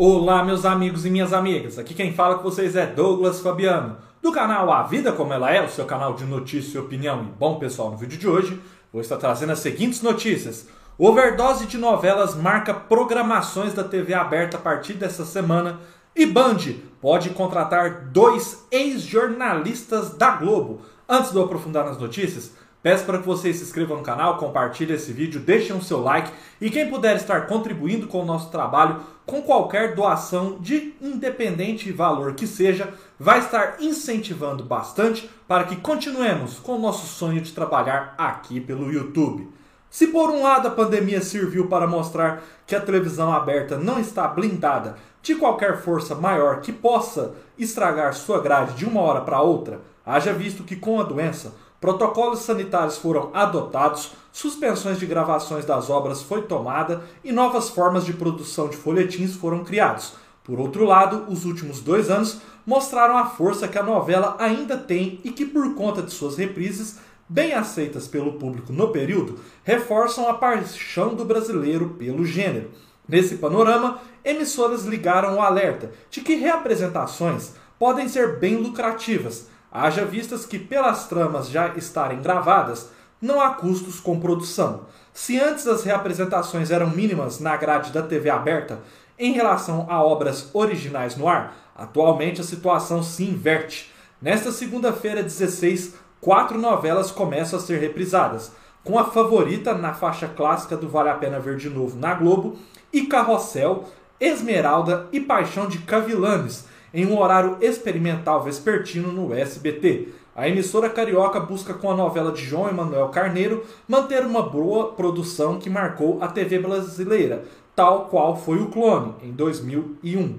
Olá, meus amigos e minhas amigas. Aqui quem fala com vocês é Douglas Fabiano, do canal A Vida Como Ela É, o seu canal de notícia e opinião. E bom, pessoal, no vídeo de hoje vou estar trazendo as seguintes notícias. Overdose de novelas marca programações da TV aberta a partir dessa semana. E Band pode contratar dois ex-jornalistas da Globo. Antes de eu aprofundar nas notícias, Peço para que vocês se inscrevam no canal, compartilhem esse vídeo, deixem o seu like e quem puder estar contribuindo com o nosso trabalho com qualquer doação de independente valor que seja, vai estar incentivando bastante para que continuemos com o nosso sonho de trabalhar aqui pelo YouTube. Se por um lado a pandemia serviu para mostrar que a televisão aberta não está blindada de qualquer força maior que possa estragar sua grade de uma hora para outra, haja visto que com a doença Protocolos sanitários foram adotados, suspensões de gravações das obras foi tomada e novas formas de produção de folhetins foram criados. Por outro lado, os últimos dois anos mostraram a força que a novela ainda tem e que, por conta de suas reprises, bem aceitas pelo público no período, reforçam a paixão do brasileiro pelo gênero. Nesse panorama, emissoras ligaram o alerta de que reapresentações podem ser bem lucrativas, Haja vistas que, pelas tramas já estarem gravadas, não há custos com produção. Se antes as reapresentações eram mínimas na grade da TV aberta em relação a obras originais no ar, atualmente a situação se inverte. Nesta segunda-feira, 16, quatro novelas começam a ser reprisadas, com a favorita na faixa clássica do Vale a Pena Ver de Novo na Globo e Carrossel, Esmeralda e Paixão de Cavilanes, em um horário experimental vespertino no SBT. A emissora carioca busca com a novela de João Emanuel Carneiro manter uma boa produção que marcou a TV brasileira, tal qual foi o Clone em 2001.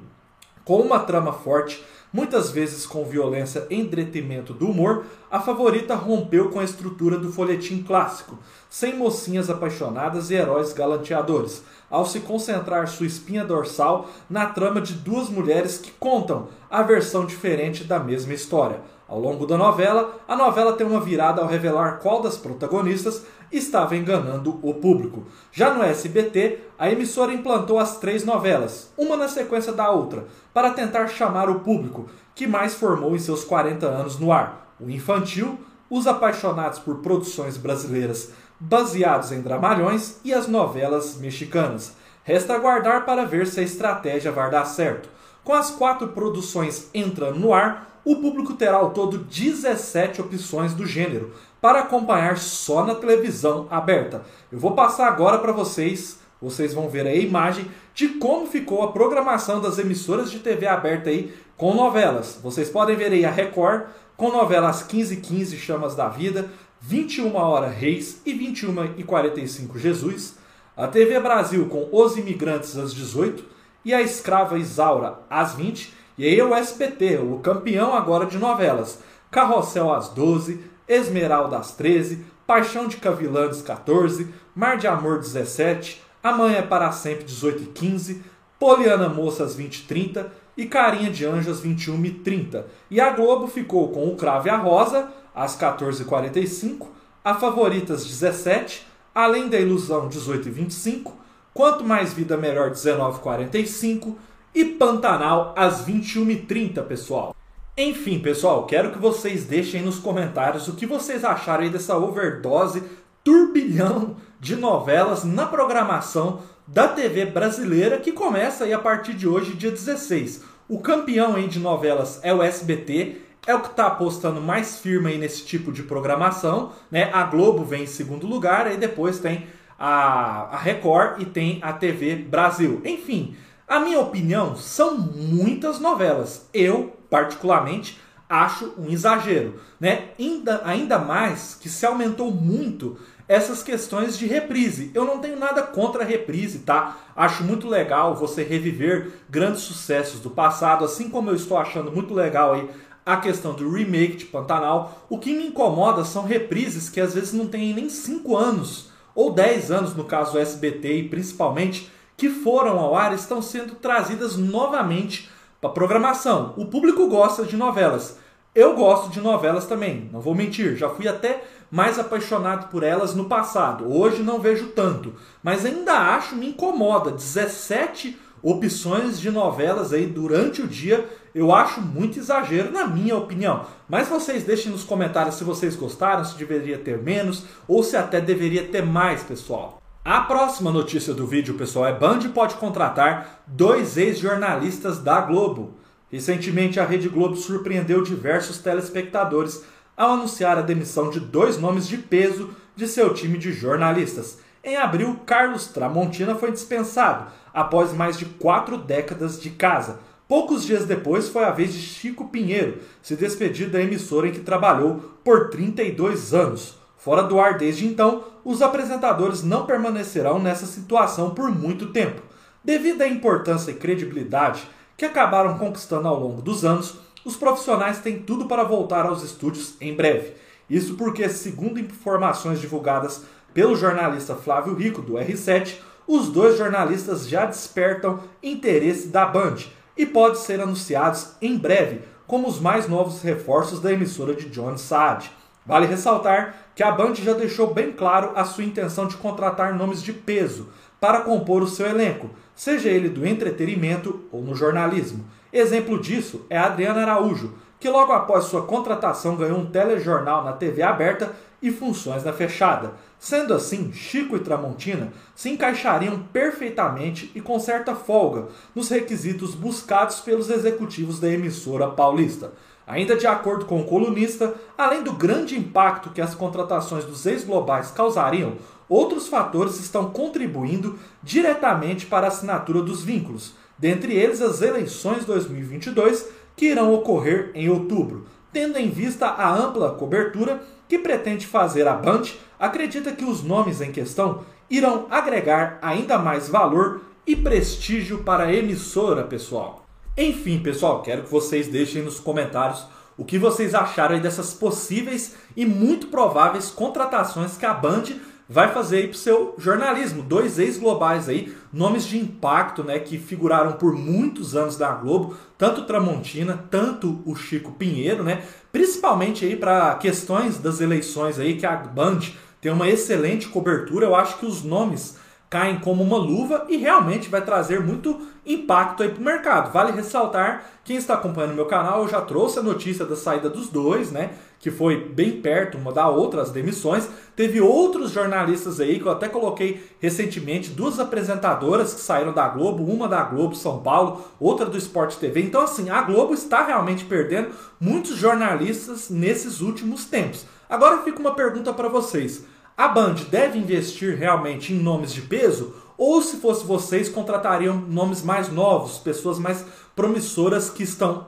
Com uma trama forte, muitas vezes com violência em detrimento do humor, a favorita rompeu com a estrutura do folhetim clássico, sem mocinhas apaixonadas e heróis galanteadores, ao se concentrar sua espinha dorsal na trama de duas mulheres que contam a versão diferente da mesma história. Ao longo da novela, a novela tem uma virada ao revelar qual das protagonistas estava enganando o público. Já no SBT, a emissora implantou as três novelas, uma na sequência da outra, para tentar chamar o público que mais formou em seus 40 anos no ar: o infantil, os apaixonados por produções brasileiras baseados em dramalhões e as novelas mexicanas. Resta aguardar para ver se a estratégia vai dar certo. Com as quatro produções entrando no ar, o público terá ao todo 17 opções do gênero para acompanhar só na televisão aberta. Eu vou passar agora para vocês, vocês vão ver a imagem de como ficou a programação das emissoras de TV aberta aí com novelas. Vocês podem ver aí a Record com novelas 15 15 Chamas da Vida, 21 horas Reis e 21 e 45 Jesus, a TV Brasil com Os Imigrantes às 18 e a Escrava Isaura às 20, e aí o SBT, o campeão agora de novelas, Carrossel às 12, Esmeralda às 13, Paixão de Cavilandes 14, Mar de Amor 17, Amanhã é para sempre 18 e 15, Poliana Moça às 20 e 30 e Carinha de Anjo às 21 e 30. E a Globo ficou com o Cravo e a Rosa às 14h45, a Favoritas 17, Além da Ilusão 18h25, Quanto Mais Vida Melhor 19h45 e Pantanal às 21h30, pessoal. Enfim, pessoal, quero que vocês deixem nos comentários o que vocês acharam aí dessa overdose, turbilhão de novelas na programação da TV brasileira que começa aí a partir de hoje, dia 16. O campeão aí de novelas é o SBT é o que está apostando mais firme aí nesse tipo de programação. Né? A Globo vem em segundo lugar, aí depois tem a, a Record e tem a TV Brasil. Enfim, a minha opinião são muitas novelas. Eu, particularmente, acho um exagero. Né? Ainda, ainda mais que se aumentou muito essas questões de reprise. Eu não tenho nada contra a reprise, tá? Acho muito legal você reviver grandes sucessos do passado, assim como eu estou achando muito legal aí a questão do remake de Pantanal. O que me incomoda são reprises que às vezes não têm nem 5 anos ou 10 anos, no caso do SBT e principalmente, que foram ao ar estão sendo trazidas novamente para programação. O público gosta de novelas. Eu gosto de novelas também, não vou mentir, já fui até mais apaixonado por elas no passado. Hoje não vejo tanto, mas ainda acho, me incomoda 17 opções de novelas aí durante o dia, eu acho muito exagero, na minha opinião. Mas vocês deixem nos comentários se vocês gostaram, se deveria ter menos ou se até deveria ter mais, pessoal. A próxima notícia do vídeo, pessoal, é Band pode contratar dois ex-jornalistas da Globo. Recentemente, a Rede Globo surpreendeu diversos telespectadores ao anunciar a demissão de dois nomes de peso de seu time de jornalistas. Em abril, Carlos Tramontina foi dispensado após mais de quatro décadas de casa. Poucos dias depois, foi a vez de Chico Pinheiro se despedir da emissora em que trabalhou por 32 anos. Fora do ar desde então, os apresentadores não permanecerão nessa situação por muito tempo. Devido à importância e credibilidade que acabaram conquistando ao longo dos anos, os profissionais têm tudo para voltar aos estúdios em breve. Isso porque, segundo informações divulgadas pelo jornalista Flávio Rico, do R7, os dois jornalistas já despertam interesse da Band e podem ser anunciados em breve como os mais novos reforços da emissora de John Saad. Vale ressaltar que a Band já deixou bem claro a sua intenção de contratar nomes de peso para compor o seu elenco, seja ele do entretenimento ou no jornalismo. Exemplo disso é Adriana Araújo, que logo após sua contratação ganhou um telejornal na TV aberta e funções na fechada. Sendo assim, Chico e Tramontina se encaixariam perfeitamente e com certa folga nos requisitos buscados pelos executivos da emissora paulista. Ainda de acordo com o colunista, além do grande impacto que as contratações dos ex-globais causariam, outros fatores estão contribuindo diretamente para a assinatura dos vínculos, dentre eles as eleições 2022 que irão ocorrer em outubro. Tendo em vista a ampla cobertura que pretende fazer a Band, acredita que os nomes em questão irão agregar ainda mais valor e prestígio para a emissora, pessoal. Enfim, pessoal, quero que vocês deixem nos comentários o que vocês acharam dessas possíveis e muito prováveis contratações que a Band vai fazer aí pro seu jornalismo. Dois ex-globais aí, nomes de impacto, né, que figuraram por muitos anos da Globo, tanto Tramontina, tanto o Chico Pinheiro, né, principalmente aí para questões das eleições aí que a Band tem uma excelente cobertura. Eu acho que os nomes caem como uma luva e realmente vai trazer muito impacto aí para o mercado. Vale ressaltar, quem está acompanhando meu canal, eu já trouxe a notícia da saída dos dois, né? Que foi bem perto uma da outra, as demissões. Teve outros jornalistas aí que eu até coloquei recentemente, duas apresentadoras que saíram da Globo, uma da Globo São Paulo, outra do Sport TV. Então, assim, a Globo está realmente perdendo muitos jornalistas nesses últimos tempos. Agora fica uma pergunta para vocês. A Band deve investir realmente em nomes de peso? Ou se fosse vocês, contratariam nomes mais novos, pessoas mais promissoras que estão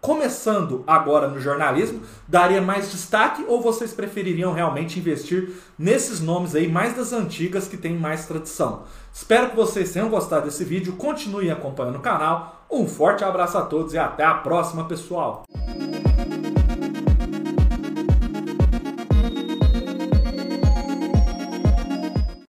começando agora no jornalismo, daria mais destaque ou vocês prefeririam realmente investir nesses nomes aí mais das antigas que têm mais tradição? Espero que vocês tenham gostado desse vídeo, continuem acompanhando o canal. Um forte abraço a todos e até a próxima, pessoal!